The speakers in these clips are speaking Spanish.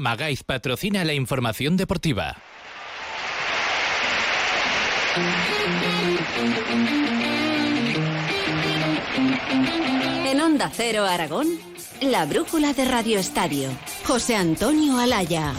Magaiz patrocina la información deportiva. En Onda Cero Aragón, la brújula de Radio Estadio. José Antonio Alaya.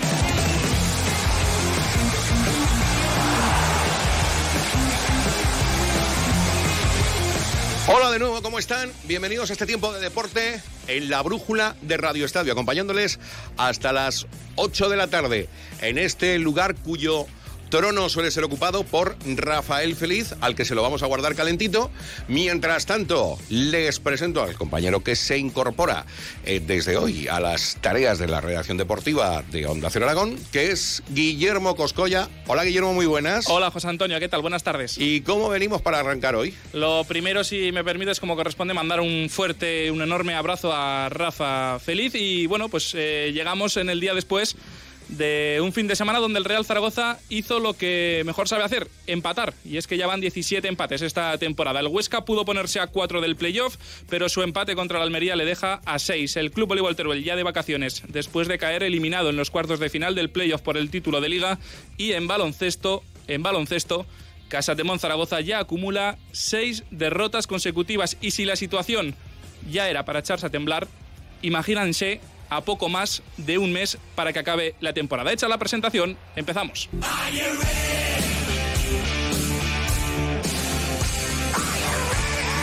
Hola de nuevo, ¿cómo están? Bienvenidos a este tiempo de deporte en la brújula de Radio Estadio, acompañándoles hasta las 8 de la tarde en este lugar cuyo trono suele ser ocupado por Rafael Feliz, al que se lo vamos a guardar calentito. Mientras tanto, les presento al compañero que se incorpora eh, desde hoy a las tareas de la redacción deportiva de Onda Cero Aragón, que es Guillermo Coscoya. Hola Guillermo, muy buenas. Hola José Antonio, ¿qué tal? Buenas tardes. ¿Y cómo venimos para arrancar hoy? Lo primero, si me permites, como corresponde, mandar un fuerte, un enorme abrazo a Rafa Feliz y bueno, pues eh, llegamos en el día después de un fin de semana donde el Real Zaragoza hizo lo que mejor sabe hacer, empatar. Y es que ya van 17 empates esta temporada. El Huesca pudo ponerse a 4 del playoff, pero su empate contra el Almería le deja a 6. El Club Voleibol Teruel ya de vacaciones, después de caer eliminado en los cuartos de final del playoff por el título de liga. Y en baloncesto, en baloncesto, Casa de Zaragoza ya acumula 6 derrotas consecutivas. Y si la situación ya era para echarse a temblar, imagínense a poco más de un mes para que acabe la temporada. Hecha la presentación, empezamos.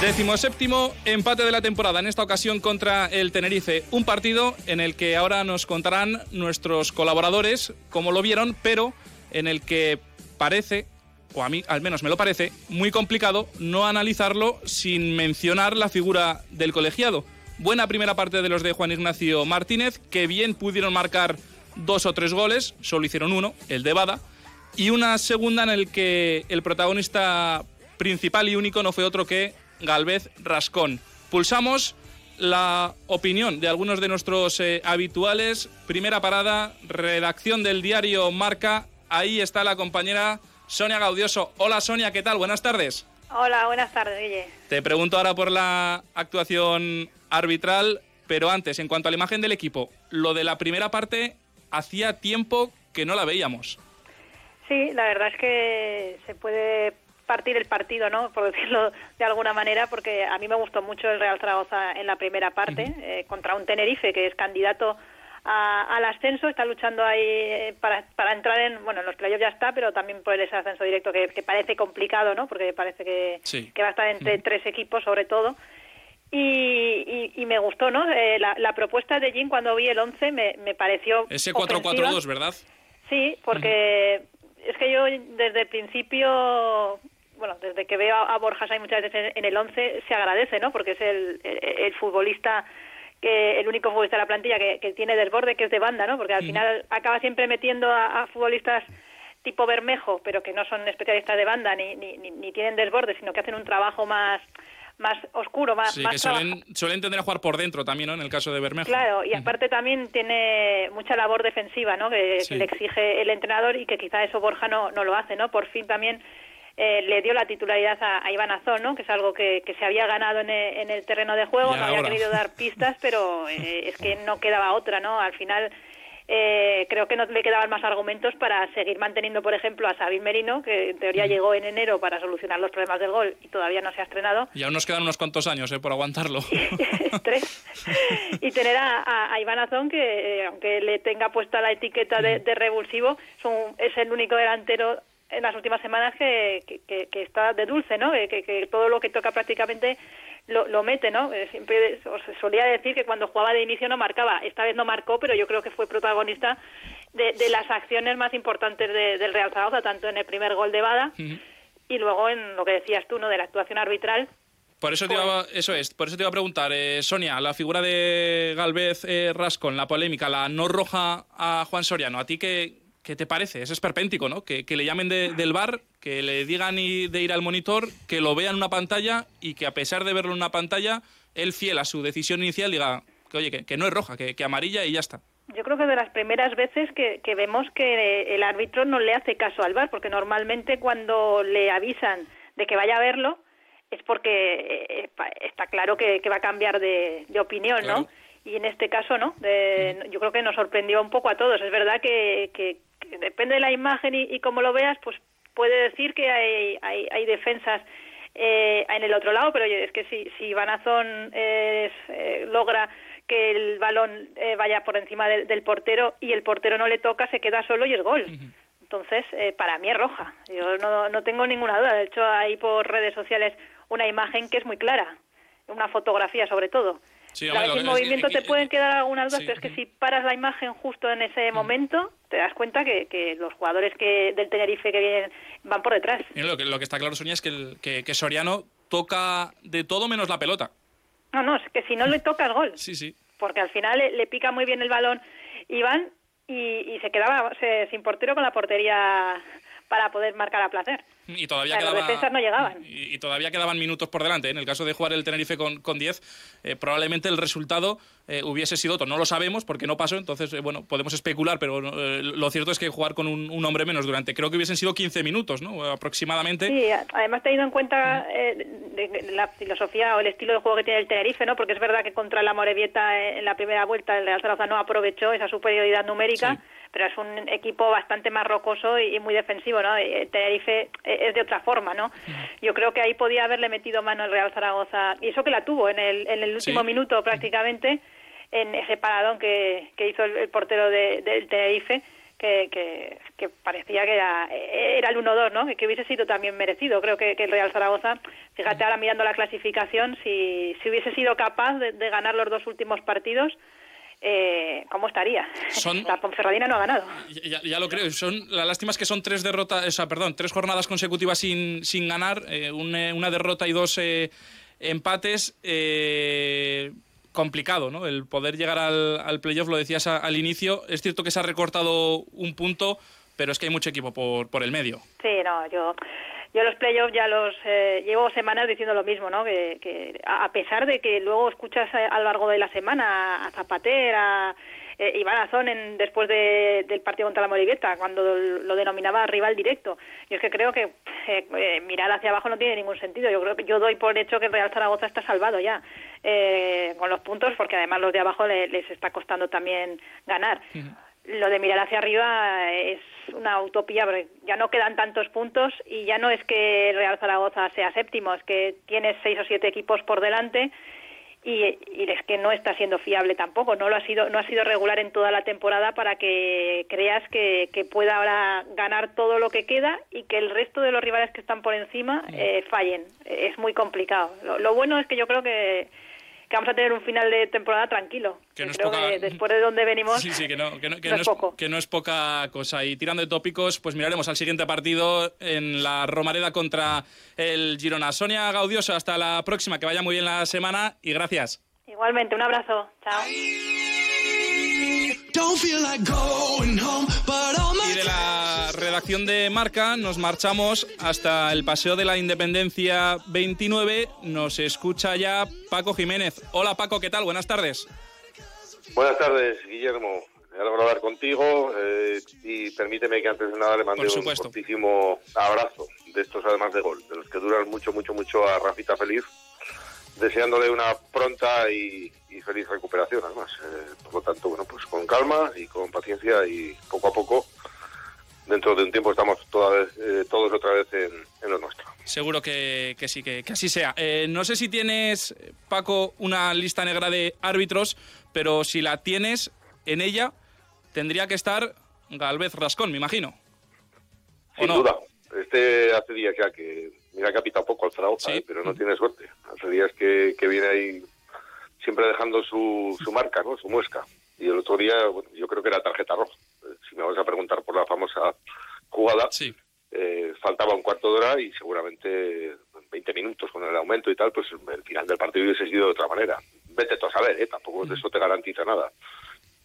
Décimo séptimo empate de la temporada, en esta ocasión contra el Tenerife. Un partido en el que ahora nos contarán nuestros colaboradores cómo lo vieron, pero en el que parece, o a mí al menos me lo parece, muy complicado no analizarlo sin mencionar la figura del colegiado. Buena primera parte de los de Juan Ignacio Martínez, que bien pudieron marcar dos o tres goles, solo hicieron uno, el de Bada, y una segunda en el que el protagonista principal y único no fue otro que Galvez Rascón. Pulsamos la opinión de algunos de nuestros eh, habituales. Primera parada, redacción del diario Marca. Ahí está la compañera Sonia Gaudioso. Hola Sonia, ¿qué tal? Buenas tardes. Hola, buenas tardes, Guille. Te pregunto ahora por la actuación arbitral, pero antes, en cuanto a la imagen del equipo, lo de la primera parte hacía tiempo que no la veíamos. Sí, la verdad es que se puede partir el partido, ¿no? Por decirlo de alguna manera, porque a mí me gustó mucho el Real Zaragoza en la primera parte, eh, contra un Tenerife que es candidato al ascenso, está luchando ahí eh, para, para entrar en, bueno, en los playoffs ya está, pero también por ese ascenso directo que, parece complicado, ¿no? Porque parece que, que va a estar entre tres equipos sobre todo. Y, y, me gustó, ¿no? Eh, la, propuesta de Jim cuando vi el 11 me, me pareció. Ese 4-4-2, ¿verdad? Sí, porque es que yo desde el principio, bueno, desde que veo a, Borjas hay muchas veces en, el 11 se agradece, ¿no? Porque es el, el, futbolista que el único futbolista de la plantilla que, que, tiene desborde, que es de banda, ¿no? Porque al final acaba siempre metiendo a, futbolistas tipo Bermejo, pero que no son especialistas de banda ni, ni, ni, tienen desborde, sino que hacen un trabajo más más oscuro, más... Sí, que suelen, suelen, tender a jugar por dentro también, ¿no? En el caso de Bermejo. Claro, y aparte también tiene mucha labor defensiva, ¿no? Que, le exige el entrenador y que quizá eso Borja no, no lo hace, ¿no? Por fin también eh, le dio la titularidad a, Iván Azón, ¿no? Que es algo que, que se había ganado en el, en el terreno de juego, no había querido dar pistas, pero eh, es que no quedaba otra, ¿no? Al final eh, creo que no le quedaban más argumentos para seguir manteniendo, por ejemplo, a Sabin Merino, que en teoría llegó en enero para solucionar los problemas del gol y todavía no se ha estrenado. Y aún nos quedan unos cuantos años eh, por aguantarlo. Tres. y tener a, Iván Azón, que eh, aunque le tenga puesta la etiqueta de, revulsivo, es el único delantero en las últimas semanas que, que, está de dulce, ¿no? que todo lo que toca prácticamente lo, lo mete, ¿no? Eh, siempre os solía decir que cuando jugaba de inicio no marcaba. Esta vez no marcó, pero yo creo que fue protagonista de, de las acciones más importantes del Real Zaragoza, tanto en el primer gol de Bada y luego en lo que decías tú, ¿no? De la actuación arbitral. Por eso te iba, pues eso es, por eso te iba a preguntar, eh, Sonia, la figura de Galvez eh, Rascón, la polémica, la no roja a Juan Soriano, ¿a ti qué, qué te parece? Es esperpéntico, ¿no? Que, que le llamen del bar que le digan de ir al monitor, que lo vea en una pantalla y que a pesar de verlo en una pantalla, él fiel a su decisión inicial diga que oye, que, no es roja, que, amarilla y ya está. Yo creo que de las primeras veces que, vemos que el árbitro no le hace caso al bar, porque normalmente cuando le avisan de que vaya a verlo es porque eh, está claro que, va a cambiar de, opinión, ¿no? y en este caso no. De, yo creo que nos sorprendió un poco a todos. Es verdad que, que, depende de la imagen y, y cómo lo veas, pues puede decir que hay, hay, hay defensas eh, en el otro lado, pero es que si, si Vanazón eh, logra que el balón eh, vaya por encima del portero y el portero no le toca, se queda solo y es gol. Entonces, eh, para mí es roja. Yo no, no tengo ninguna duda. De hecho, hay por redes sociales una imagen que es muy clara, una fotografía sobre todo. Sí, en movimiento te pueden quedar algunas dudas, pero es que si paras la imagen justo en ese momento, te das cuenta que, que los jugadores que del Tenerife que vienen van por detrás. lo, que, lo que está claro, Sonia, es que, el, que, Soriano toca de todo menos la pelota. No, no, es que si no le toca el gol. Sí, sí. Porque al final le, pica muy bien el balón Iván y, y se quedaba sin portero con la portería para poder marcar a placer. Y todavía, no llegaban. Y, todavía quedaban minutos por delante. ¿eh? En el caso de jugar el Tenerife con, con 10, eh, probablemente el resultado eh, hubiese sido otro. No lo sabemos porque no pasó, entonces, bueno, podemos especular, pero lo cierto es que jugar con un, hombre menos durante, creo que hubiesen sido 15 minutos, ¿no? Aproximadamente. Sí, además tenido en cuenta la filosofía o el estilo de juego que tiene el Tenerife, ¿no? Porque es verdad que contra la Morevieta en la primera vuelta el Real Zaragoza no aprovechó esa superioridad numérica pero es un equipo bastante más rocoso y, muy defensivo, ¿no? Tenerife es de otra forma, ¿no? Yo creo que ahí podía haberle metido mano el Real Zaragoza, y eso que la tuvo en el, en el último minuto prácticamente, en ese paradón que, que hizo el, portero del Tenerife, que, que, parecía que era, era el 1-2, ¿no? Que hubiese sido también merecido. Creo que, el Real Zaragoza, fíjate ahora mirando la clasificación, si, si hubiese sido capaz de ganar los dos últimos partidos, eh, ¿cómo estaría? La Ponferradina no ha ganado. Ya, lo creo. Son, la lástima es que son tres derrotas, o sea, perdón, tres jornadas consecutivas sin, sin ganar, eh, eh, una, derrota y dos empates. complicado, ¿no? El poder llegar al, al playoff, lo decías al inicio. Es cierto que se ha recortado un punto, pero es que hay mucho equipo por, por el medio. Sí, no, yo yo los playoffs ya los eh, llevo semanas diciendo lo mismo, ¿no? Que, a pesar de que luego escuchas a, lo largo de la semana a Zapater, a eh, Iván Azón en, después del partido contra la Morivieta, cuando lo denominaba rival directo. Yo es que creo que eh, eh, mirar hacia abajo no tiene ningún sentido. Yo creo que yo doy por hecho que el Real Zaragoza está salvado ya con los puntos, porque además los de abajo les está costando también ganar lo de mirar hacia arriba es una utopía, porque ya no quedan tantos puntos y ya no es que el Real Zaragoza sea séptimo, es que tienes seis o siete equipos por delante y, es que no está siendo fiable tampoco, no lo ha sido, no ha sido regular en toda la temporada para que creas que, pueda ahora ganar todo lo que queda y que el resto de los rivales que están por encima eh, fallen. Es muy complicado. lo bueno es que yo creo que que vamos a tener un final de temporada tranquilo. Que no es poca... después de donde venimos, sí, sí, que no, que no, es, poca cosa. Y tirando de tópicos, pues miraremos al siguiente partido en la Romareda contra el Girona. Sonia Gaudioso, hasta la próxima, que vaya muy bien la semana y gracias. Igualmente, un abrazo. Chao. Y de la redacción de Marca nos marchamos hasta el Paseo de la Independencia 29. Nos escucha ya Paco Jiménez. Hola Paco, ¿qué tal? Buenas tardes. Buenas tardes, Guillermo. Me alegro hablar contigo eh, y permíteme que antes de nada le mande un fortísimo abrazo de estos además de gol, de los que duran mucho, mucho, mucho a Rafita Feliz, deseándole una pronta y, feliz recuperación además. Eh, por lo tanto, bueno, pues con calma y con paciencia y poco a poco dentro de un tiempo estamos eh, todos otra vez en, lo nuestro. Seguro que, sí, que, así sea. Eh, no sé si tienes, Paco, una lista negra de árbitros, pero si la tienes, en ella tendría que estar Galvez Rascón, me imagino. Sin duda. Este hace días ya que, mira que ha pitado poco al Zaragoza, ¿eh? pero no tiene suerte. Hace días que, viene ahí siempre dejando su, su marca, ¿no? su muesca. Y el otro día, yo creo que era tarjeta roja si me vas a preguntar por la famosa jugada, eh, faltaba un cuarto de hora y seguramente 20 minutos con el aumento y tal, pues el final del partido hubiese sido de otra manera. Vete tú a saber, ¿eh? tampoco de eso te garantiza nada.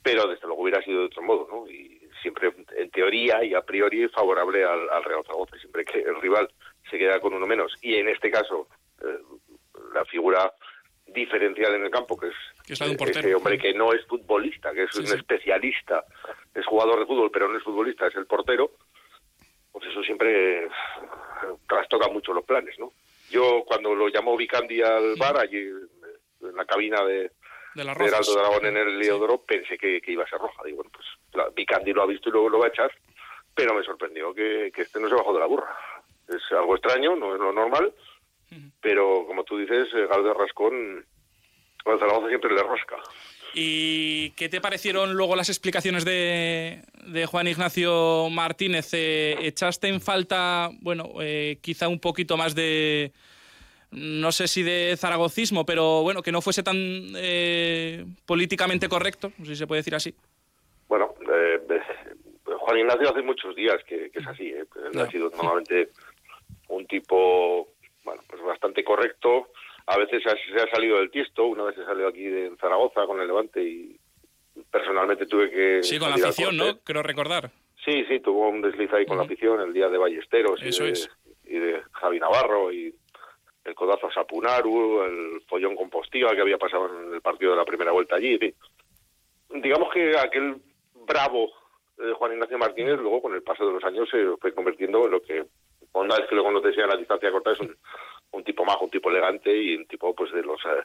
Pero desde luego hubiera sido de otro modo, ¿no? Y siempre, en teoría y a priori, favorable al, Real Zaragoza, siempre que el rival se queda con uno menos. Y en este caso, eh, la figura diferencial en el campo, que es, ese hombre que no es futbolista, que es un especialista, es jugador de fútbol, pero no es futbolista, es el portero, pues eso siempre trastoca mucho los planes, ¿no? Yo cuando lo llamó Vicandi al bar, allí en la cabina de, de Alto Dragón en el Leodoro, pensé que, iba a ser roja. Digo, bueno, pues la, lo ha visto y luego lo va a echar, pero me sorprendió que, este no se bajó de la burra. Es algo extraño, no es lo normal, pero como tú dices, Galo de Rascón, al Zaragoza siempre le rasca. ¿Y qué te parecieron luego las explicaciones de, Juan Ignacio Martínez? Eh, ¿Echaste en falta, bueno, eh, quizá un poquito más de, no sé si de zaragocismo, pero bueno, que no fuese tan eh, políticamente correcto, si se puede decir así? Bueno, Juan Ignacio hace muchos días que, es así. ha sido normalmente un tipo, bueno, pues bastante correcto a veces se ha salido del tiesto, una vez he salido aquí en Zaragoza con el Levante y personalmente tuve que... Sí, con la afición, ¿no? Creo recordar. Sí, sí, tuvo un desliz ahí con la afición el día de Ballesteros Eso y, de, es. y de Javi Navarro y el codazo a Sapunaru, el follón con Postiga que había pasado en el partido de la primera vuelta allí. Digamos que aquel bravo de Juan Ignacio Martínez luego con el paso de los años se fue convirtiendo en lo que una vez que lo conoces a la distancia corta es un, un tipo majo, un tipo elegante y un tipo pues de los eh,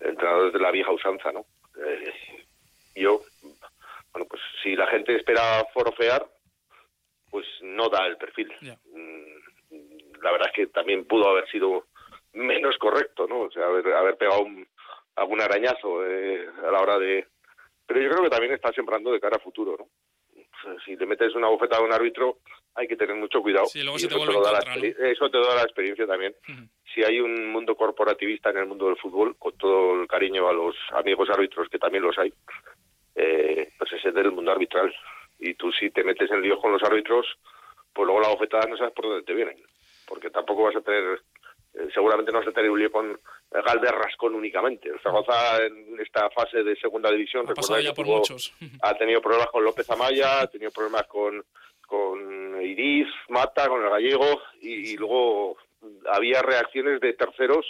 entrenadores de la vieja usanza, ¿no? Eh, yo, bueno, pues si la gente espera forofear, pues no da el perfil. Mm, la verdad es que también pudo haber sido menos correcto, ¿no? O sea, haber, haber pegado algún arañazo eh, a la hora de... Pero yo creo que también está sembrando de cara a futuro, ¿no? Si te metes una bofeta a un árbitro, hay que tener mucho cuidado. eso, te da la, eso te da la experiencia también. Si hay un mundo corporativista en el mundo del fútbol, con todo el cariño a los amigos árbitros, que también los hay, eh, pues ese es del mundo arbitral. Y tú si te metes en lío con los árbitros, pues luego la bofetada no sabes por dónde te vienen. Porque tampoco vas a tener, seguramente no un lío con Galvez Rascón únicamente. El Zaragoza en esta fase de segunda división ha, ha tenido problemas con López Amaya, ha tenido problemas con, con Iris, Mata, con el gallego y, luego había reacciones de terceros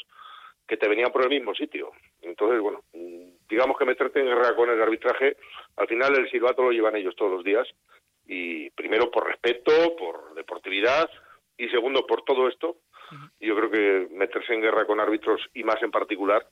que te venían por el mismo sitio. Entonces, bueno, digamos que meterte en guerra con el arbitraje, al final el silbato lo llevan ellos todos los días y primero por respeto, por deportividad y segundo por todo esto yo creo que meterse en guerra con árbitros y más en particular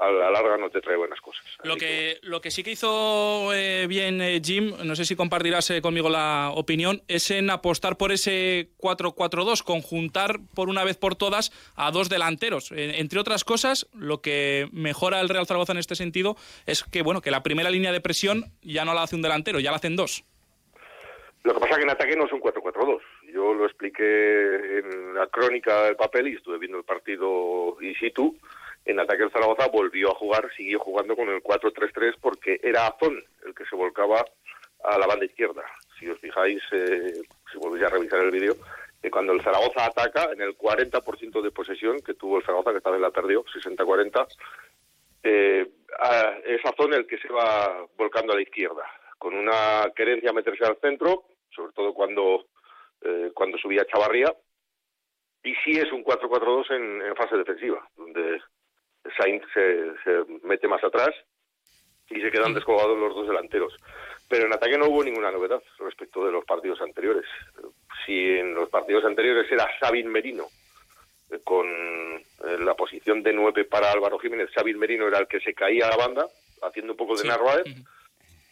a la larga no te trae buenas cosas. Lo que, lo que sí que hizo eh, bien eh, Jim, no sé si compartirás eh, conmigo la opinión, es en apostar por ese 4-4-2, conjuntar por una vez por todas a dos delanteros. entre otras cosas, lo que mejora el Real Zaragoza en este sentido es que, bueno, que la primera línea de presión ya no la hace un delantero, ya la hacen dos. Lo que pasa es que en ataque no es un 4-4-2. Yo lo expliqué en la crónica del papel y estuve viendo el partido in situ. En ataque el Zaragoza volvió a jugar, siguió jugando con el 4-3-3 porque era Azón el que se volcaba a la banda izquierda. Si os fijáis, eh, si volvéis a revisar el vídeo, que cuando el Zaragoza ataca, en el 40% de posesión que tuvo el Zaragoza, que esta vez la perdió, 60-40, eh, es Azón el que se va volcando a la izquierda, con una querencia a meterse al centro, sobre todo cuando eh, cuando subía Chavarría, y sí es un 4-4-2 en, fase defensiva, donde Sainz se, mete más atrás y se quedan descolgados los dos delanteros. Pero en ataque no hubo ninguna novedad respecto de los partidos anteriores. Si en los partidos anteriores era Sabin Merino, eh, con eh, la posición de 9 para Álvaro Jiménez, Sabin Merino era el que se caía a la banda, haciendo un poco de Narváez.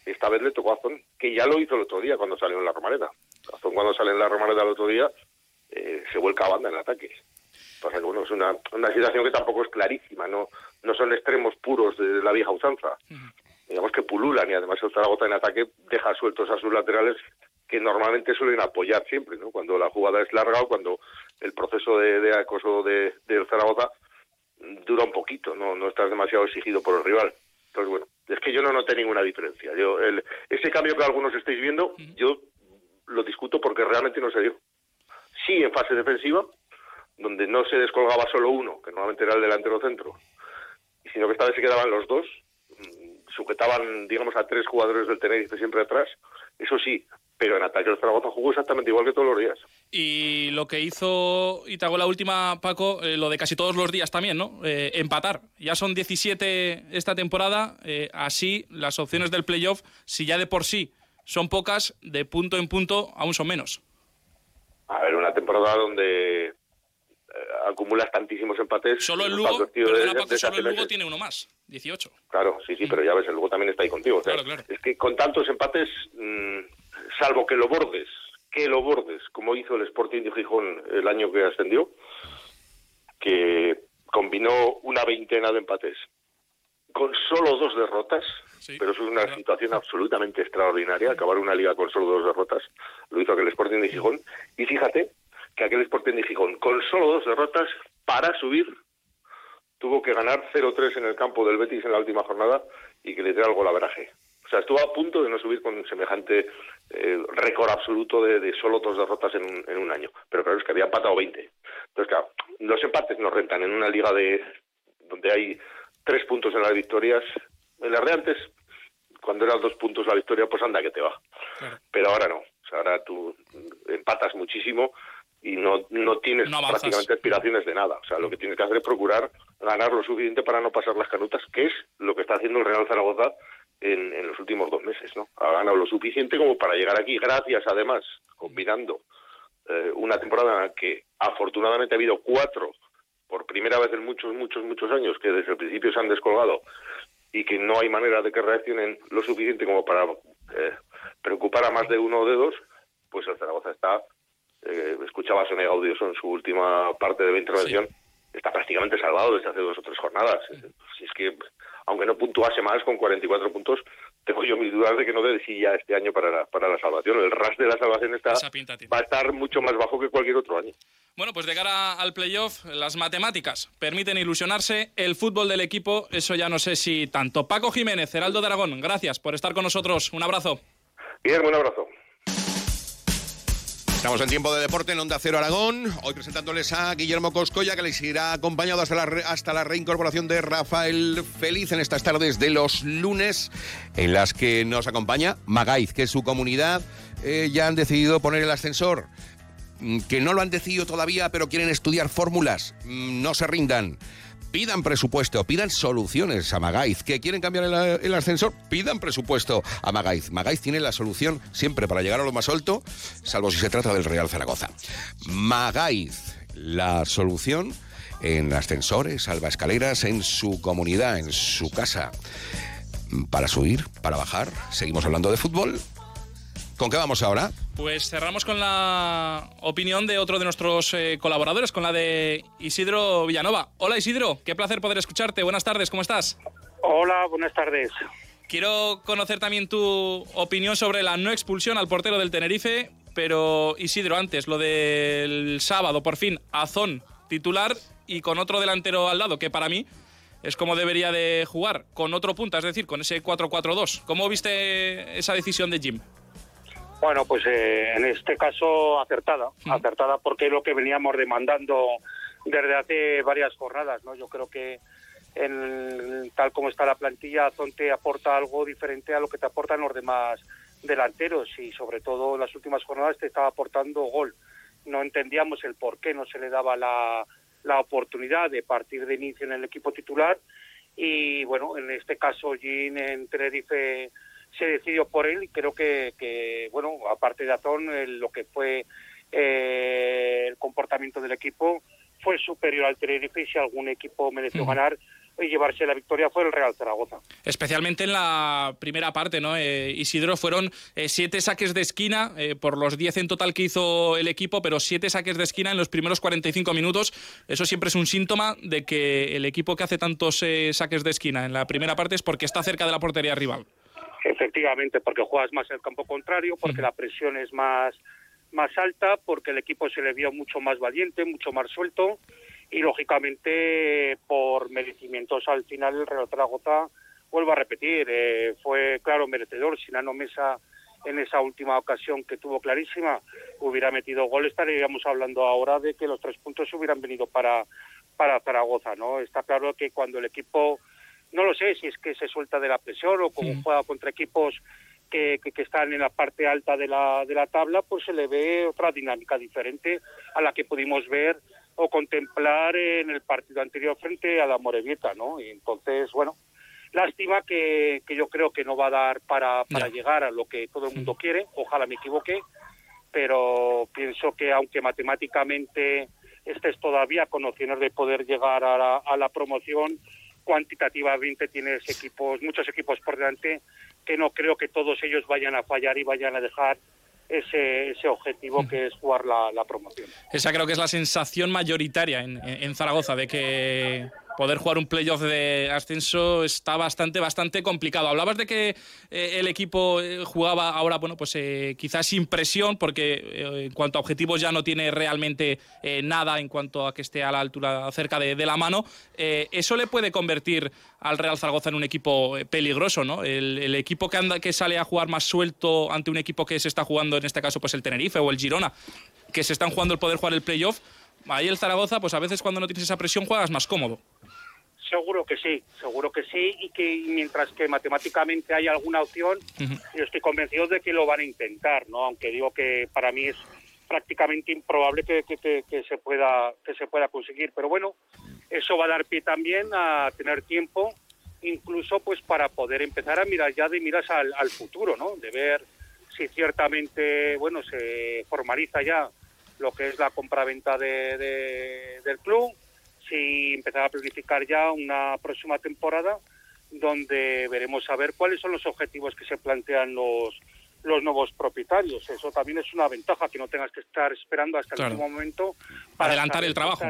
Esta vez le tocó a Azón, que ya lo hizo el otro día cuando salió en la Romareda. Azón cuando sale en la Romareda el otro día eh, se vuelca a banda en ataque. Pasa que bueno, es una, una situación que tampoco es clarísima, no, no son extremos puros de la vieja usanza. Digamos que pululan y además el Zaragoza en ataque deja sueltos a sus laterales que normalmente suelen apoyar siempre, ¿no? Cuando la jugada es larga o cuando el proceso de, acoso de, del Zaragoza dura un poquito, no, no estás demasiado exigido por el rival. Entonces, bueno, es que yo no noté ninguna diferencia. Yo, el, ese cambio que algunos estáis viendo, yo lo discuto porque realmente no se dio. Sí en fase defensiva, donde no se descolgaba solo uno, que normalmente era el delantero centro, sino que esta vez se quedaban los dos, mm, sujetaban, digamos, a tres jugadores del Tenerife siempre atrás, eso sí, pero en ataque el Zaragoza jugó exactamente igual que todos los días. Y lo que hizo Itago la última, Paco, eh, lo de casi todos los días también, ¿no? Eh, empatar. Ya son 17 esta temporada, eh, así las opciones del playoff, si ya de por sí son pocas, de punto en punto aún son menos. A ver, una temporada donde acumulas tantísimos empates. Solo el Lugo, solo el Lugo tiene uno más, 18. Claro, sí, sí, pero ya ves, el Lugo también está ahí contigo. Es que con tantos empates, mm, salvo que lo bordes, que lo bordes, como hizo el Sporting de Gijón el año que ascendió, que combinó una veintena de empates con solo dos derrotas, pero eso es una situación absolutamente extraordinaria, acabar una liga con solo dos derrotas, lo hizo aquel Sporting de Gijón, y fíjate que aquel Sporting de Gijón, con solo dos derrotas, para subir, tuvo que ganar 0-3 en el campo del Betis en la última jornada y que le diera algo la veraje. O sea, estuvo a punto de no subir con semejante eh, récord absoluto de, solo dos derrotas en un, en un año. Pero claro, es que había empatado 20. Entonces, claro, los empates nos rentan en una liga de donde hay tres puntos en las victorias. En las de antes, cuando eran dos puntos la victoria, pues anda que te va. Pero ahora no. O sea, ahora tú empatas muchísimo y no, no tienes prácticamente aspiraciones de nada. O sea, lo que tienes que hacer es procurar ganar lo suficiente para no pasar las canutas, que es lo que está haciendo el Real Zaragoza en, en los últimos dos meses. ¿no? Ha ganado lo suficiente como para llegar aquí, gracias además, combinando eh, una temporada en la que afortunadamente ha habido cuatro, por primera vez en muchos, muchos, muchos años, que desde el principio se han descolgado y que no hay manera de que reaccionen lo suficiente como para eh, preocupar a más de uno o de dos, pues el Zaragoza está eh, escuchaba a Sonia Gaudioso en su última parte de la intervención, está prácticamente salvado desde hace dos o tres jornadas. Si es que, aunque no puntuase más con 44 puntos, tengo yo mis dudas de que no dé ya este año para la, para la salvación. El ras de la salvación está, va a estar mucho más bajo que cualquier otro año. Bueno, pues de cara al playoff, las matemáticas permiten ilusionarse. El fútbol del equipo, eso ya no sé si tanto. Paco Jiménez, Heraldo de Aragón, gracias por estar con nosotros. Un abrazo. Bien, un abrazo. Estamos en tiempo de deporte en Onda Cero Aragón. Hoy presentándoles a Guillermo Coscoya, que les irá acompañado hasta la, hasta la reincorporación de Rafael Feliz en estas tardes de los lunes, en las que nos acompaña Magaiz, que su comunidad eh, ya han decidido poner el ascensor. Mm, que no lo han decidido todavía, pero quieren estudiar fórmulas. Mm, no se rindan pidan presupuesto, pidan soluciones a Magaiz. ¿Que quieren cambiar el, ascensor? Pidan presupuesto a Magaiz. Magaiz tiene la solución siempre para llegar a lo más alto, salvo si se trata del Real Zaragoza. Magaiz, la solución en ascensores, salva escaleras, en su comunidad, en su casa. Para subir, para bajar, seguimos hablando de fútbol. ¿Con qué vamos ahora? Pues cerramos con la opinión de otro de nuestros eh, colaboradores, con la de Isidro Villanova. Hola Isidro, qué placer poder escucharte. Buenas tardes, ¿cómo estás? Hola, buenas tardes. Quiero conocer también tu opinión sobre la no expulsión al portero del Tenerife, pero Isidro, antes, lo del sábado, por fin, Azón titular y con otro delantero al lado, que para mí es como debería de jugar, con otro punta, es decir, con ese 4-4-2. ¿Cómo viste esa decisión de Jim? Bueno, pues eh, en este caso acertada, acertada porque es lo que veníamos demandando desde hace varias jornadas, ¿no? Yo creo que en, tal como está la plantilla, Zonte aporta algo diferente a lo que te aportan los demás delanteros y sobre todo en las últimas jornadas te estaba aportando gol. No entendíamos el por qué no se le daba la, la oportunidad de partir de inicio en el equipo titular y bueno, en este caso Jean en Tenerife se decidió por él y creo que, bueno, aparte de Azón, lo que fue eh, el comportamiento del equipo fue superior al Tenerife y si algún equipo mereció ganar y llevarse la victoria fue el Real Zaragoza. Especialmente en la primera parte, ¿no? Eh, Isidro, fueron eh, siete saques de esquina por los diez en total que hizo el equipo, pero siete saques de esquina en los primeros 45 minutos. Eso siempre es un síntoma de que el equipo que hace tantos saques de esquina en la primera parte es porque está cerca de la portería rival. Efectivamente, porque juegas más el campo contrario, porque la presión es más, más alta, porque el equipo se le vio mucho más valiente, mucho más suelto y lógicamente por merecimientos al final el Real Zaragoza vuelvo a repetir eh, fue claro merecedor. Si Nano Mesa en esa última ocasión que tuvo clarísima hubiera metido gol estaríamos hablando ahora de que los tres puntos hubieran venido para para Zaragoza no está claro que cuando el equipo no lo sé si es que se suelta de la presión o como juega contra equipos que, que, están en la parte alta de la, de la tabla, pues se le ve otra dinámica diferente a la que pudimos ver o contemplar en el partido anterior frente a la Morevieta, ¿no? Y entonces, bueno, lástima que, que yo creo que no va a dar para, para llegar a lo que todo el mundo quiere, ojalá me equivoque, pero pienso que aunque matemáticamente estés todavía con opciones de poder llegar a la, a la promoción, cuantitativamente tienes equipos, muchos equipos por delante que no creo que todos ellos vayan a fallar y vayan a dejar ese, ese objetivo que es jugar la, la promoción. Esa creo que es la sensación mayoritaria en, en Zaragoza, de que poder jugar un playoff de ascenso está bastante, bastante complicado. Hablabas de que eh, el equipo eh, jugaba ahora, bueno, pues eh, quizás sin presión, porque en cuanto a objetivos ya no tiene realmente nada en cuanto a que esté a la altura cerca de, la mano. eso le puede convertir al Real Zaragoza en un equipo peligroso, ¿no? El, equipo que anda, que sale a jugar más suelto ante un equipo que se está jugando, en este caso, pues el Tenerife o el Girona, que se están jugando el poder jugar el playoff. Ahí el Zaragoza, pues a veces cuando no tienes esa presión juegas más cómodo. Seguro que sí, seguro que sí, y que mientras que matemáticamente hay alguna opción, yo estoy convencido de que lo van a intentar, ¿no? Aunque digo que para mí es prácticamente improbable que, que, se pueda que se pueda conseguir, pero bueno, eso va a dar pie también a tener tiempo, incluso pues para poder empezar a mirar ya de miras al, futuro, ¿no? De ver si ciertamente, bueno, se formaliza ya lo que es la compraventa de, del club y empezar a planificar ya una próxima temporada donde veremos a ver cuáles son los objetivos que se plantean los los nuevos propietarios. Eso también es una ventaja, que no tengas que estar esperando hasta el último momento para adelantar el trabajo.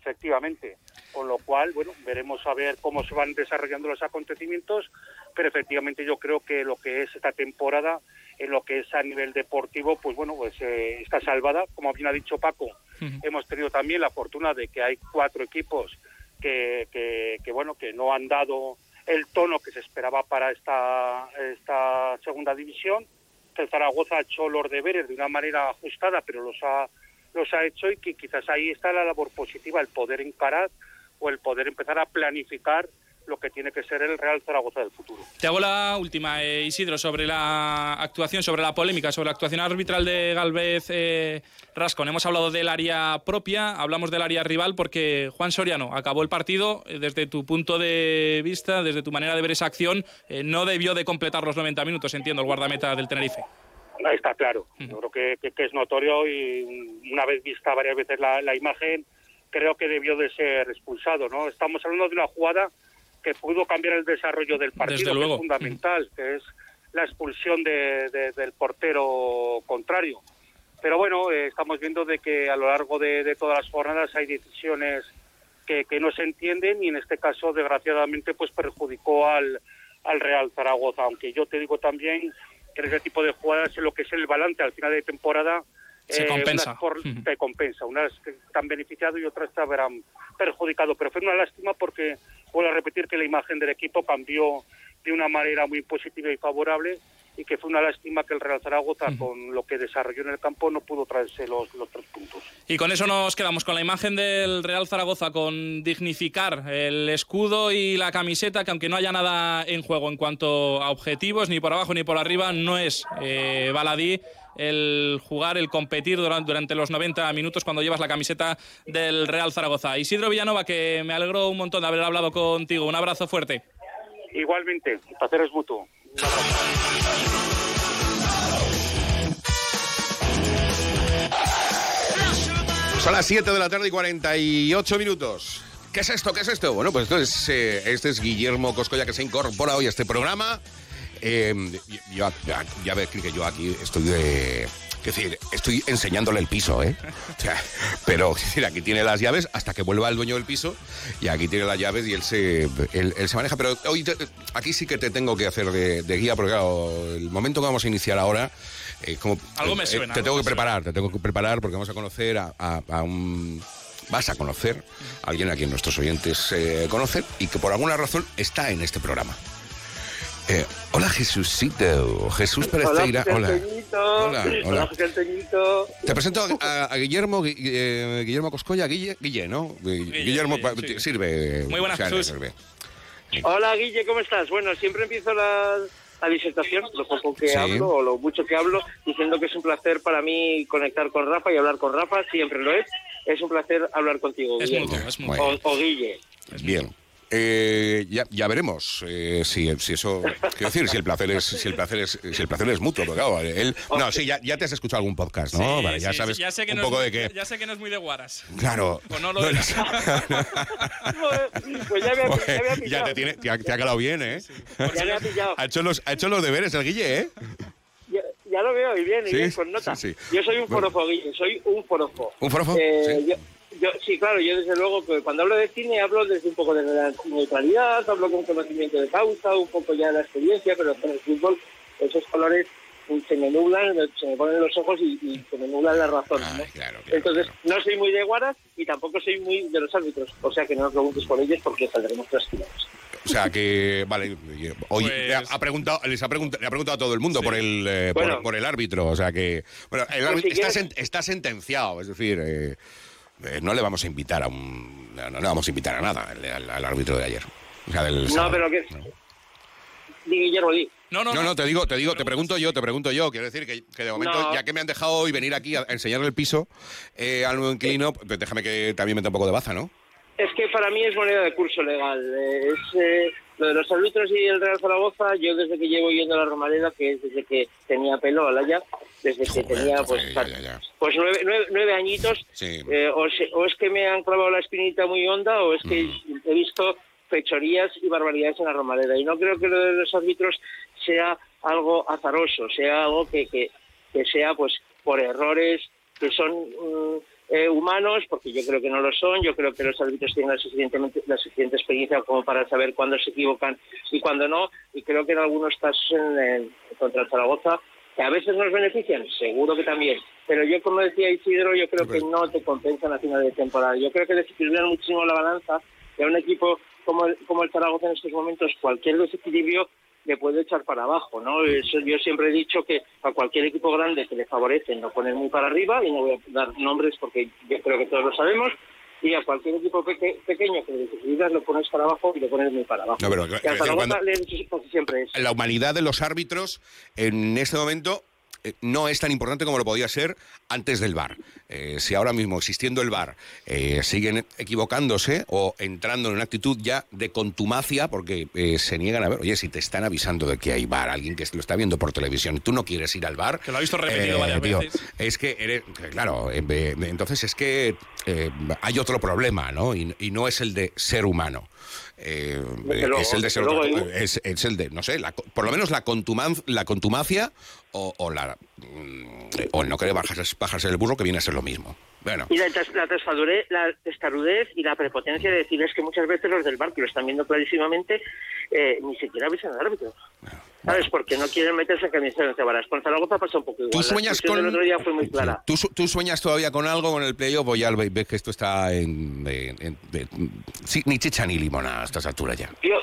Efectivamente. Con lo cual, bueno, veremos a ver cómo se van desarrollando los acontecimientos, pero efectivamente yo creo que lo que es esta temporada, en lo que es a nivel deportivo, pues bueno, pues eh, está salvada. Como bien ha dicho Paco, hemos tenido también la fortuna de que hay cuatro equipos que, que, bueno, que no han dado el tono que se esperaba para esta, esta segunda división. El Zaragoza ha hecho los deberes de una manera ajustada, pero los ha los ha hecho y que quizás ahí está la labor positiva, el poder encarar o el poder empezar a planificar lo que tiene que ser el Real Zaragoza del futuro. Te hago la última, eh, Isidro, sobre la actuación, sobre la polémica, sobre la actuación arbitral de Galvez eh, Rascon. Hemos hablado del área propia, hablamos del área rival, porque Juan Soriano acabó el partido, eh, desde tu punto de vista, desde tu manera de ver esa acción, no debió de completar los 90 minutos, entiendo, el guardameta del Tenerife. Está claro, yo creo que, que, es notorio y una vez vista varias veces la, la imagen, creo que debió de ser expulsado. ¿no? Estamos hablando de una jugada que pudo cambiar el desarrollo del partido, que es fundamental, que es la expulsión de, del portero contrario. Pero bueno, eh, estamos viendo de que a lo largo de, todas las jornadas hay decisiones que, que, no se entienden y en este caso, desgraciadamente, pues perjudicó al, al Real Zaragoza. Aunque yo te digo también que ese tipo de jugadas, en lo que es el balance al final de temporada, se eh, compensa. te compensa. Unas que han beneficiado y otras te habrán perjudicado. Pero fue una lástima porque, puedo repetir que la imagen del equipo cambió de una manera muy positiva y favorable y que fue una lástima que el Real Zaragoza, con lo que desarrolló en el campo, no pudo traerse los, los tres puntos. Y con eso nos quedamos, con la imagen del Real Zaragoza, con dignificar el escudo y la camiseta, que aunque no haya nada en juego en cuanto a objetivos, ni por abajo ni por arriba, no es eh, baladí el jugar, el competir durante, los 90 minutos cuando llevas la camiseta del Real Zaragoza. Isidro Villanova, que me alegró un montón de haber hablado contigo. Un abrazo fuerte. Igualmente, el placer es mutuo. Son las 7 de la tarde y 48 minutos. ¿Qué es esto? ¿Qué es esto? Bueno, pues esto es, eh, este es Guillermo Coscoya que se incorpora hoy a este programa. Eh, yo, ya, ves que yo aquí estoy de... Es decir, estoy enseñándole el piso, ¿eh? pero decir, aquí tiene las llaves hasta que vuelva el dueño del piso y aquí tiene las llaves y él se, él, se maneja. Pero hoy aquí sí que te tengo que hacer de, guía porque claro, el momento que vamos a iniciar ahora... Eh, como, algo me eh, suena. te tengo que preparar, te tengo que preparar porque vamos a conocer a, un vas a conocer a alguien a quien nuestros oyentes eh, conocen y que por alguna razón está en este programa. Eh, hola Jesucito, Jesús Pereira. Hola. Hola, hola. Te presento a, Guillermo, eh, Guillermo Coscoya, Guille, Guille, ¿no? Guillermo, sirve. Muy buenas, Jesús. Hola Guille, ¿cómo estás? Bueno, siempre empiezo la, disertación, lo poco que hablo o lo mucho que hablo, diciendo que es un placer para mí conectar con Rafa y hablar con Rafa, siempre lo es. Es un placer hablar contigo, es Guillermo. es muy o, o, Guille. Bien. Eh, ya, ya, veremos eh, si, si, eso. Quiero decir, si el placer es, si el placer es, si el placer es mutuo. Porque, claro, él, no, sí, ya, ya, te has escuchado algún podcast, ¿no? vale, ya sabes ya sé que un poco de qué. Ya sé que no es muy de guaras. Claro. O no lo es. pues ya me, ha, ya me ha Ya te, tiene, te, ha, te ha calado bien, ¿eh? Ya me ha pillado. Ha hecho los, ha hecho los deberes el Guille, ¿eh? Ya, ya lo veo, y bien, y Sí, bien, con nota. sí, sí. Yo soy un forofo, Guille, soy un forofo. ¿Un forofo? Eh, Sí. yo, yo- sí, claro, yo desde luego, cuando hablo de cine hablo desde un poco de la neutralidad, hablo con conocimiento de causa, un poco ya de la experiencia, pero con el fútbol esos colores mm, se me nublan, se me ponen los ojos y, y se me nublan las razones. ¿no? Ay, claro, claro, Entonces, claro. no soy muy de guaras y tampoco soy muy de los árbitros, o sea que no me preguntes por ellos porque saldremos trasquilados. O sea que, vale, hoy Pues- le ha, preguntado, les ha preguntado, le ha preguntado a todo el mundo por el eh, por- Bueno. por, el árbitro. O sea que, bueno, el Pues árbitro si está, quieres- sen- está sentenciado, es decir, eh, eh, no le vamos a invitar a un, no, no le vamos a invitar a nada al, al- al árbitro de ayer. O sea, del No, sábado. pero que... No. Di, Guillermo, di. No, no, No, no, te digo, te digo, te pregunto yo, te pregunto yo. Quiero decir que, que de momento, No. ya que me han dejado hoy venir aquí a enseñarle el piso eh, al nuevo inquilino, pues déjame que también meta un poco de baza, ¿no? Es que para mí es moneda de curso legal. Eh, Es eh, lo de los árbitros y el Real Zaragoza. Yo desde que llevo yendo a la Romareda, que es desde que tenía pelo Alaya, desde que tenía pues, entonces, ya, ya, ya. pues nueve, nueve, nueve añitos, Sí. eh, o, se- o es que me han clavado la espinita muy honda o es que he visto fechorías y barbaridades en la Romareda. Y no creo que lo de los árbitros sea algo azaroso, sea algo que, que, que sea pues por errores que son mm, eh, humanos, porque yo creo que no lo son, yo creo que los árbitros tienen la, suficientemente, la suficiente experiencia como para saber cuándo se equivocan y cuándo no, y creo que en algunos casos en, en- contra el Zaragoza, que a veces nos benefician, seguro que también, pero yo como decía Isidro, yo creo que no te compensan a final de temporada, yo creo que desequilibran muchísimo la balanza y a un equipo como el, como el Zaragoza en estos momentos, cualquier desequilibrio le puede echar para abajo, ¿no? Eso yo siempre he dicho que a cualquier equipo grande que le favorecen lo ponen muy para arriba, y no voy a dar nombres porque yo creo que todos lo sabemos, y a cualquier equipo peque- pequeño que le desequilibras lo pones para abajo y lo pones muy para abajo. No, pero, y cuando- le siempre la humanidad de los árbitros en este momento eh, no es tan importante como lo podía ser antes del VAR. Eh, si ahora mismo, existiendo el VAR, eh, siguen equivocándose o entrando en una actitud ya de contumacia porque eh, se niegan a ver, oye, si te están avisando de que hay VAR, alguien que lo está viendo por televisión y tú no quieres ir al VAR. Que lo ha visto repetido varias tío, veces. Es que, eres- claro, eh, eh, entonces es que eh, hay otro problema, ¿no? Y, y no es el de ser humano. Eh, luego, es el de ser luego, cosa. es, es el de, no sé, la por lo menos la, contuman- la contumacia o, o la mm, o el no querer bajarse, bajarse del burro, que viene a ser lo mismo. Bueno, Y la, la, testarudez, la testarudez y la prepotencia de decir es que muchas veces los del bar, que lo están viendo clarísimamente, eh, ni siquiera avisan al árbitro. ¿Sabes? Porque no quieren meterse en camiseta de varas. Con Zaragoza pasa un poco igual. ¿Tú sueñas con.? otro día fue muy clara. ¿Tú, tú sueñas todavía con algo con el playoff o ya ves que esto está en. en- en- de- sí, ni chicha ni limona a estas alturas ya? Yo,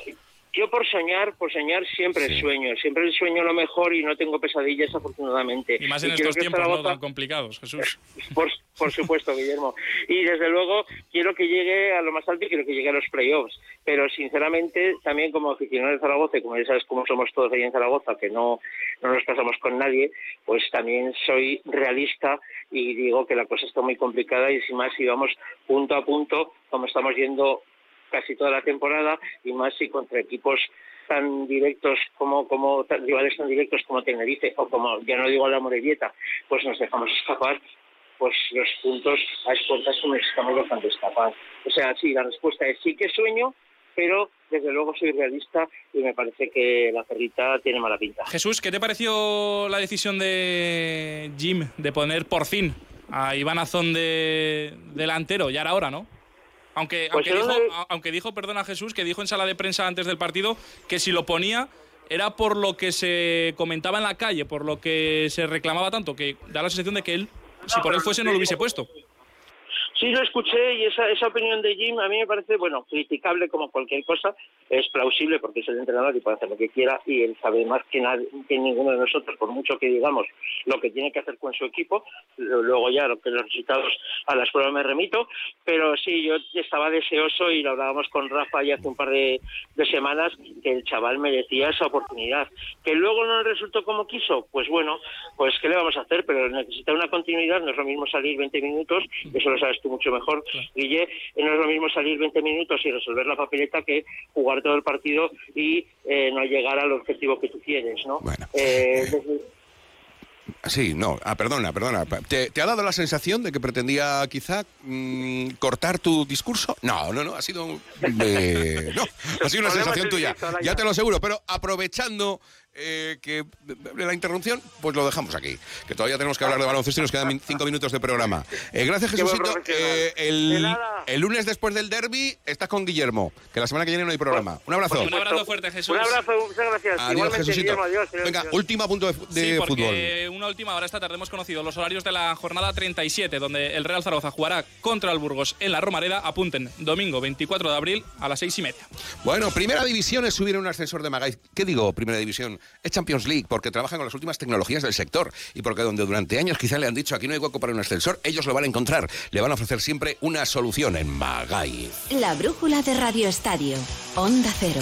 yo por soñar, por soñar siempre Sí. sueño. Siempre sueño lo mejor y no tengo pesadillas, afortunadamente. Y más en quiero estos tiempos no tan complicados, Jesús. Por, por supuesto, Guillermo. Y desde luego quiero que llegue a lo más alto y quiero que llegue a los playoffs. Pero sinceramente, también como aficionado de Zaragoza, y como ya sabes cómo somos todos ahí en Zaragoza, que no, no nos casamos con nadie, pues también soy realista y digo que la cosa está muy complicada y si más si vamos punto a punto, como estamos yendo casi toda la temporada, y más si contra equipos tan directos como, como tan- rivales tan directos como Tenerife o como, ya no digo la Morevieta, pues nos dejamos escapar pues los puntos a exportas que nos estamos dejando escapar. O sea, sí, la respuesta es sí que sueño, pero desde luego soy realista y me parece que la perrita tiene mala pinta. Jesús, ¿qué te pareció la decisión de Jim de poner por fin a Iván Azón de delantero? Ya era hora, ¿no? Aunque, Pues aunque, dijo, de- a- aunque dijo, perdona Jesús, que dijo en sala de prensa antes del partido que si lo ponía era por lo que se comentaba en la calle, por lo que se reclamaba tanto, que da la sensación de que él, si por él fuese, no lo hubiese puesto. Sí, lo escuché y esa, esa opinión de Jim a mí me parece, bueno, criticable como cualquier cosa. Es plausible porque es el entrenador y puede hacer lo que quiera y él sabe más que, nadie, que ninguno de nosotros, por mucho que digamos lo que tiene que hacer con su equipo. Luego ya lo que los resultados a las pruebas me remito. Pero sí, yo estaba deseoso y lo hablábamos con Rafa ya hace un par de, semanas que el chaval merecía esa oportunidad. Que luego no resultó como quiso, pues bueno, pues qué le vamos a hacer, pero necesita una continuidad, no es lo mismo salir 20 minutos, eso lo sabes tú tú mucho mejor, Guille, no es lo mismo salir 20 minutos y resolver la papeleta que jugar todo el partido y no llegar al objetivo que tú quieres, ¿no? Bueno. Sí, no, ah, perdona, perdona. ¿Te, ha dado la sensación de que pretendía quizá mm, cortar tu discurso? No, no, no, ha sido... no, ha sido una sensación tuya, ya te lo aseguro, pero aprovechando eh, que la interrupción, pues lo dejamos aquí. Que todavía tenemos que hablar de baloncesto y nos quedan cinco minutos de programa. Eh, gracias, Jesucito. Eh, el, lunes después del derby estás con Guillermo, que la semana que viene no hay programa. Un abrazo. un abrazo fuerte, Jesús. Un abrazo, muchas gracias. Adiós, Jesucito. Venga, última punto de, de fútbol. Una última hora esta tarde hemos conocido los horarios de la jornada 37, donde el Real Zaragoza jugará contra el Burgos en la Romareda. Apunten, domingo 24 de abril a las seis y media. Bueno, primera división es subir un ascensor de Magaiz. ¿Qué digo, primera división? Es Champions League porque trabajan con las últimas tecnologías del sector y porque donde durante años quizá le han dicho aquí no hay hueco para un ascensor, ellos lo van a encontrar. Le van a ofrecer siempre una solución en Magaiz. La brújula de Radio Estadio. Onda Cero.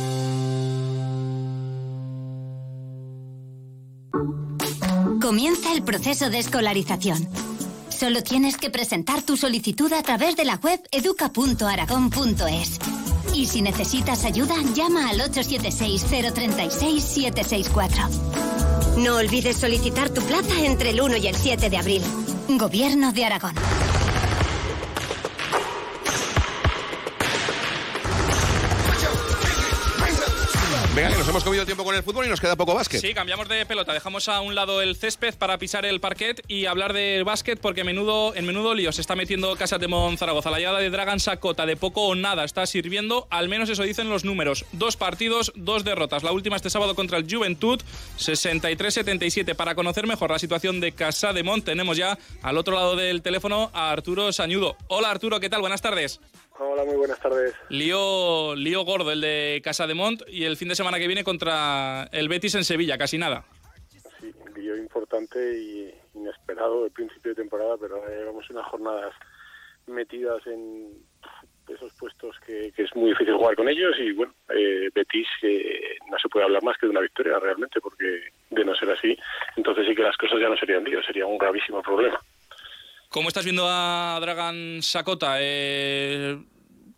Comienza el proceso de escolarización. Solo tienes que presentar tu solicitud a través de la web educa.aragón.es. Y si necesitas ayuda, llama al 876-036-764. No olvides solicitar tu plaza entre el 1 y el 7 de abril. Gobierno de Aragón. Venga, que nos hemos comido tiempo con el fútbol y nos queda poco básquet. Sí, cambiamos de pelota. Dejamos a un lado el césped para pisar el parquet y hablar de básquet porque menudo, en menudo lío se está metiendo Casa de Zaragoza. La llegada de Dragan Sakota de poco o nada está sirviendo, al menos eso dicen los números. Dos partidos, dos derrotas. La última este sábado contra el Juventud, 63-77. Para conocer mejor la situación de Casa de tenemos ya al otro lado del teléfono a Arturo Sañudo. Hola Arturo, ¿qué tal? Buenas tardes. Hola, muy buenas tardes. Lío, lío gordo el de Casa de Mont y el fin de semana que viene contra el Betis en Sevilla, casi nada. Sí, lío importante y inesperado el principio de temporada, pero llevamos unas jornadas metidas en esos puestos que, es muy difícil jugar con ellos y bueno, eh, Betis que no se puede hablar más que de una victoria realmente porque de no ser así, entonces sí que las cosas ya no serían lío, sería un gravísimo problema. ¿Cómo estás viendo a Dragan Sakota? Eh,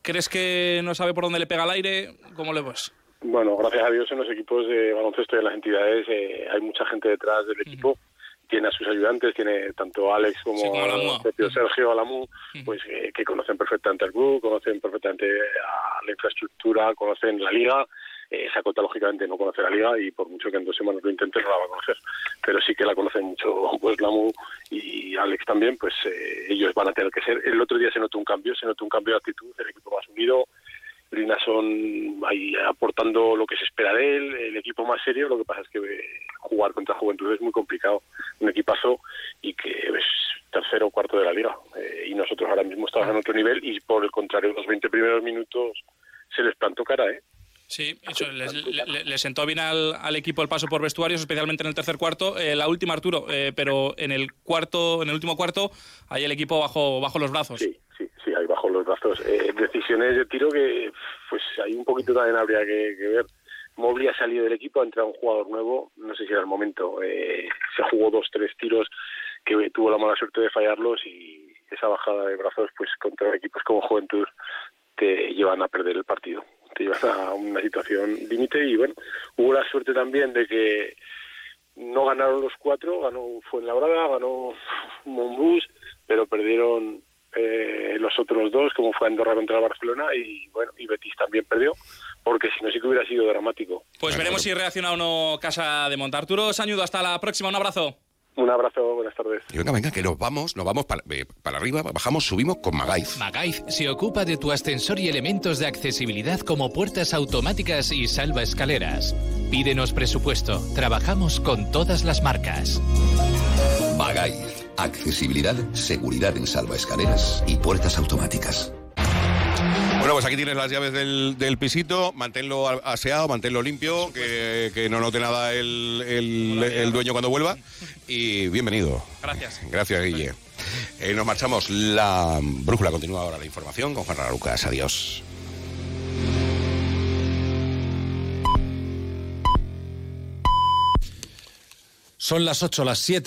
¿Crees que no sabe por dónde le pega el aire? ¿Cómo le ves? Bueno, gracias a Dios en los equipos de baloncesto y en las entidades eh, hay mucha gente detrás del equipo. Tiene a sus ayudantes, tiene tanto Alex como, el propio Sergio Alamú, pues eh, que conocen perfectamente el club, conocen perfectamente a la infraestructura, conocen la liga eh, Sacota, lógicamente, no conoce la liga y por mucho que en dos semanas lo intente, no la va a conocer. Pero sí que la conocen mucho pues Lamu y Alex también, pues eh, ellos van a tener que ser. El otro día se notó un cambio, se notó un cambio de actitud, el equipo más unido, son ahí aportando lo que se espera de él, el equipo más serio, lo que pasa es que eh, jugar contra Juventud es muy complicado, un equipazo y que es tercero o cuarto de la liga y nosotros ahora mismo estamos en otro nivel y por el contrario los 20 primeros minutos se les plantó cara, ¿eh? Sí, eso, le, sentó bien al, equipo el paso por vestuarios, especialmente en el tercer cuarto. Eh, la última, Arturo, eh, pero en el cuarto, en el último cuarto, ahí el equipo bajo, bajo los brazos. Sí, sí, sí, ahí bajo los brazos. Eh, decisiones de tiro que, pues, hay un poquito también habría que, ver. Mobley ha salido del equipo, ha entrado un jugador nuevo, no sé si era el momento. se jugó dos, tres tiros que tuvo la mala suerte de fallarlos y esa bajada de brazos, pues contra equipos como Juventud, te llevan a perder el partido te llevas a una situación límite y bueno, hubo la suerte también de que no ganaron los cuatro, ganó Fuenlabrada, ganó Monbus, pero perdieron eh, los otros dos, como fue Andorra contra Barcelona y bueno, y Betis también perdió, porque si no sí que hubiera sido dramático. Pues veremos si reacciona o no Casa de Montarturo. Sañudo, hasta la próxima, un abrazo. Un abrazo, buenas tardes. Y venga, venga, que nos vamos, nos vamos para, eh, para arriba, bajamos, subimos con Magaiz. Magaiz se ocupa de tu ascensor y elementos de accesibilidad como puertas automáticas y salva escaleras. Pídenos presupuesto, trabajamos con todas las marcas. Magaiz, accesibilidad, seguridad en salva escaleras y puertas automáticas. Bueno, pues aquí tienes las llaves del, del pisito, manténlo aseado, manténlo limpio, que, que no note nada el, el, el, dueño cuando vuelva. Y bienvenido. Gracias. Gracias, Guille. Eh, nos marchamos. La brújula continúa ahora la información con Juan Lucas. Adiós. Son las 8, las 7.